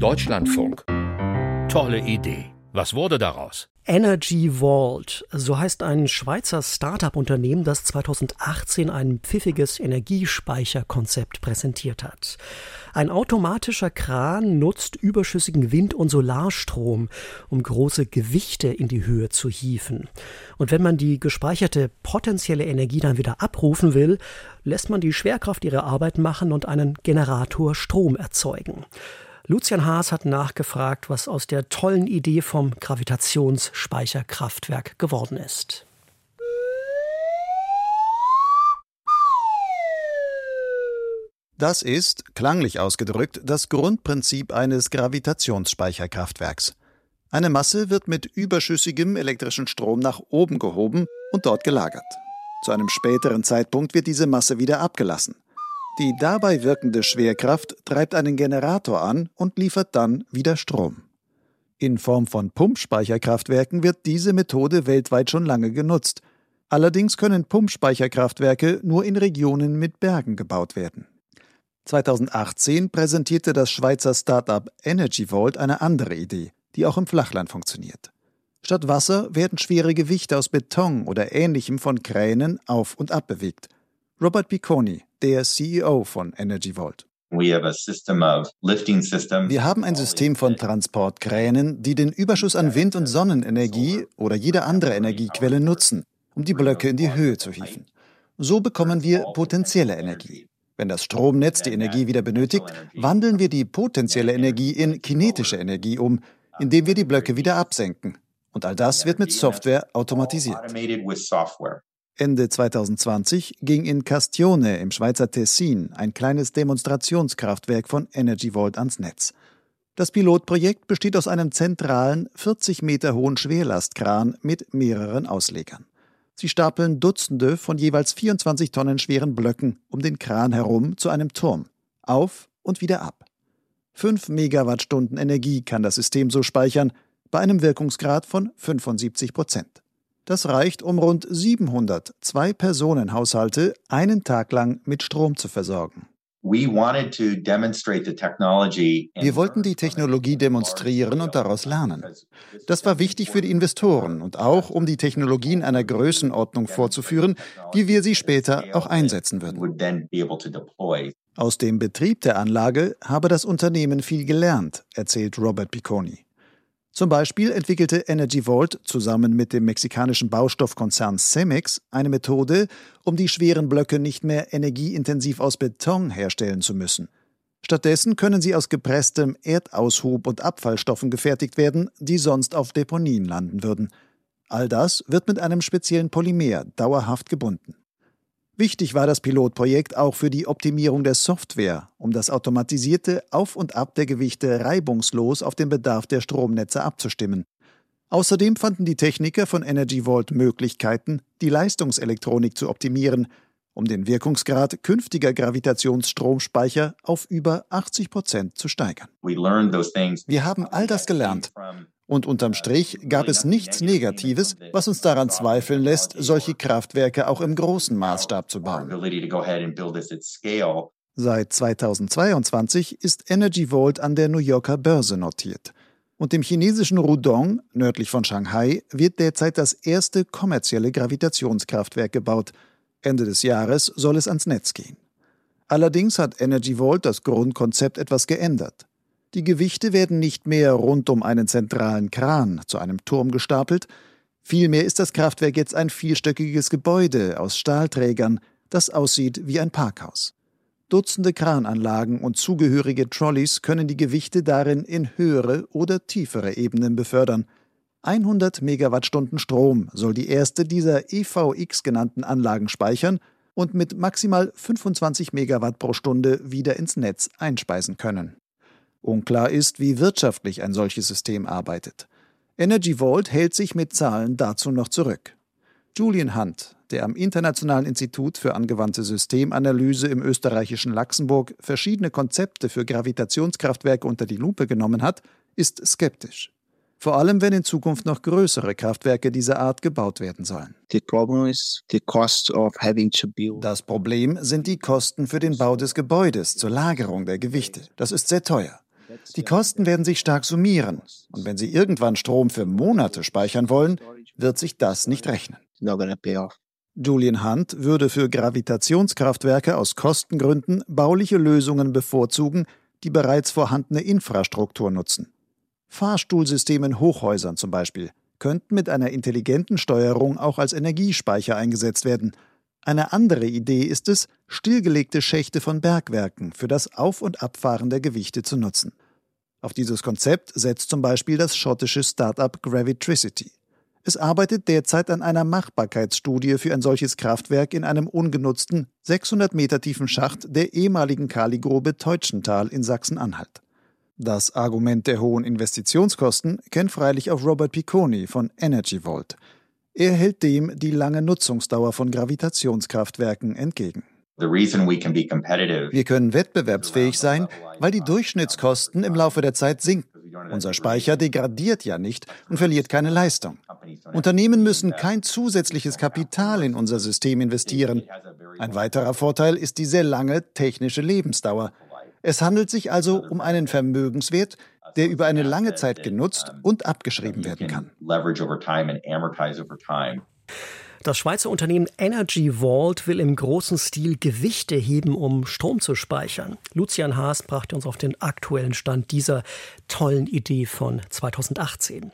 Deutschlandfunk. Tolle Idee. Was wurde daraus? Energy Vault, so heißt ein Schweizer Start-up-Unternehmen, das 2018 ein pfiffiges Energiespeicherkonzept präsentiert hat. Ein automatischer Kran nutzt überschüssigen Wind- und Solarstrom, um große Gewichte in die Höhe zu hieven. Und wenn man die gespeicherte potenzielle Energie dann wieder abrufen will, lässt man die Schwerkraft ihre Arbeit machen und einen Generator Strom erzeugen. Lucian Haas hat nachgefragt, was aus der tollen Idee vom Gravitationsspeicherkraftwerk geworden ist. Das ist, klanglich ausgedrückt, das Grundprinzip eines Gravitationsspeicherkraftwerks. Eine Masse wird mit überschüssigem elektrischen Strom nach oben gehoben und dort gelagert. Zu einem späteren Zeitpunkt wird diese Masse wieder abgelassen. Die dabei wirkende Schwerkraft treibt einen Generator an und liefert dann wieder Strom. In Form von Pumpspeicherkraftwerken wird diese Methode weltweit schon lange genutzt. Allerdings können Pumpspeicherkraftwerke nur in Regionen mit Bergen gebaut werden. 2018 präsentierte das Schweizer Startup Energy Vault eine andere Idee, die auch im Flachland funktioniert. Statt Wasser werden schwere Gewichte aus Beton oder ähnlichem von Kränen auf und ab bewegt. Robert Picconi, der CEO von Energy Vault. Wir haben ein System von Transportkränen, die den Überschuss an Wind- und Sonnenenergie oder jede andere Energiequelle nutzen, um die Blöcke in die Höhe zu hieven. So bekommen wir potenzielle Energie. Wenn das Stromnetz die Energie wieder benötigt, wandeln wir die potenzielle Energie in kinetische Energie um, indem wir die Blöcke wieder absenken. Und all das wird mit Software automatisiert. Ende 2020 ging in Castione im Schweizer Tessin ein kleines Demonstrationskraftwerk von Energy Vault ans Netz. Das Pilotprojekt besteht aus einem zentralen, 40 Meter hohen Schwerlastkran mit mehreren Auslegern. Sie stapeln Dutzende von jeweils 24 Tonnen schweren Blöcken um den Kran herum zu einem Turm, auf und wieder ab. 5 Megawattstunden Energie kann das System so speichern, bei einem Wirkungsgrad von 75 Prozent. Das reicht, um rund 700 Zwei-Personen-Haushalte einen Tag lang mit Strom zu versorgen. Wir wollten die Technologie demonstrieren und daraus lernen. Das war wichtig für die Investoren und auch, um die Technologie in einer Größenordnung vorzuführen, wie wir sie später auch einsetzen würden. Aus dem Betrieb der Anlage habe das Unternehmen viel gelernt, erzählt Robert Picconi. Zum Beispiel entwickelte Energy Vault zusammen mit dem mexikanischen Baustoffkonzern Cemex eine Methode, um die schweren Blöcke nicht mehr energieintensiv aus Beton herstellen zu müssen. Stattdessen können sie aus gepresstem Erdaushub und Abfallstoffen gefertigt werden, die sonst auf Deponien landen würden. All das wird mit einem speziellen Polymer dauerhaft gebunden. Wichtig war das Pilotprojekt auch für die Optimierung der Software, um das automatisierte Auf und Ab der Gewichte reibungslos auf den Bedarf der Stromnetze abzustimmen. Außerdem fanden die Techniker von Energy Vault Möglichkeiten, die Leistungselektronik zu optimieren, um den Wirkungsgrad künftiger Gravitationsstromspeicher auf über 80 Prozent zu steigern. Wir haben all das gelernt und unterm Strich gab es nichts Negatives, was uns daran zweifeln lässt, solche Kraftwerke auch im großen Maßstab zu bauen. Seit 2022 ist Energy Vault an der New Yorker Börse notiert. Und im chinesischen Rudong, nördlich von Shanghai, wird derzeit das erste kommerzielle Gravitationskraftwerk gebaut. Ende des Jahres soll es ans Netz gehen. Allerdings hat Energy Vault das Grundkonzept etwas geändert. Die Gewichte werden nicht mehr rund um einen zentralen Kran zu einem Turm gestapelt, vielmehr ist das Kraftwerk jetzt ein vierstöckiges Gebäude aus Stahlträgern, das aussieht wie ein Parkhaus. Dutzende Krananlagen und zugehörige Trolleys können die Gewichte darin in höhere oder tiefere Ebenen befördern. 100 Megawattstunden Strom soll die erste dieser EVX genannten Anlagen speichern und mit maximal 25 Megawatt pro Stunde wieder ins Netz einspeisen können. Unklar ist, wie wirtschaftlich ein solches System arbeitet. Energy Vault hält sich mit Zahlen dazu noch zurück. Julian Hunt, der am Internationalen Institut für angewandte Systemanalyse im österreichischen Luxemburg verschiedene Konzepte für Gravitationskraftwerke unter die Lupe genommen hat, ist skeptisch. Vor allem, wenn in Zukunft noch größere Kraftwerke dieser Art gebaut werden sollen. Das Problem sind die Kosten für den Bau des Gebäudes zur Lagerung der Gewichte. Das ist sehr teuer. Die Kosten werden sich stark summieren. Und wenn Sie irgendwann Strom für Monate speichern wollen, wird sich das nicht rechnen. Julian Hunt würde für Gravitationskraftwerke aus Kostengründen bauliche Lösungen bevorzugen, die bereits vorhandene Infrastruktur nutzen. Fahrstuhlsysteme in Hochhäusern zum Beispiel könnten mit einer intelligenten Steuerung auch als Energiespeicher eingesetzt werden. Eine andere Idee ist es, stillgelegte Schächte von Bergwerken für das Auf- und Abfahren der Gewichte zu nutzen. Auf dieses Konzept setzt zum Beispiel das schottische Start-up Gravitricity. Es arbeitet derzeit an einer Machbarkeitsstudie für ein solches Kraftwerk in einem ungenutzten, 600 Meter tiefen Schacht der ehemaligen Kaligrube Teutschental in Sachsen-Anhalt. Das Argument der hohen Investitionskosten kennt freilich auch Robert Picconi von Energy Vault. Er hält dem die lange Nutzungsdauer von Gravitationskraftwerken entgegen. Wir können wettbewerbsfähig sein, weil die Durchschnittskosten im Laufe der Zeit sinken. Unser Speicher degradiert ja nicht und verliert keine Leistung. Unternehmen müssen kein zusätzliches Kapital in unser System investieren. Ein weiterer Vorteil ist die sehr lange technische Lebensdauer. Es handelt sich also um einen Vermögenswert, der über eine lange Zeit genutzt und abgeschrieben werden kann. Das Schweizer Unternehmen Energy Vault will im großen Stil Gewichte heben, um Strom zu speichern. Lucian Haas brachte uns auf den aktuellen Stand dieser tollen Idee von 2018.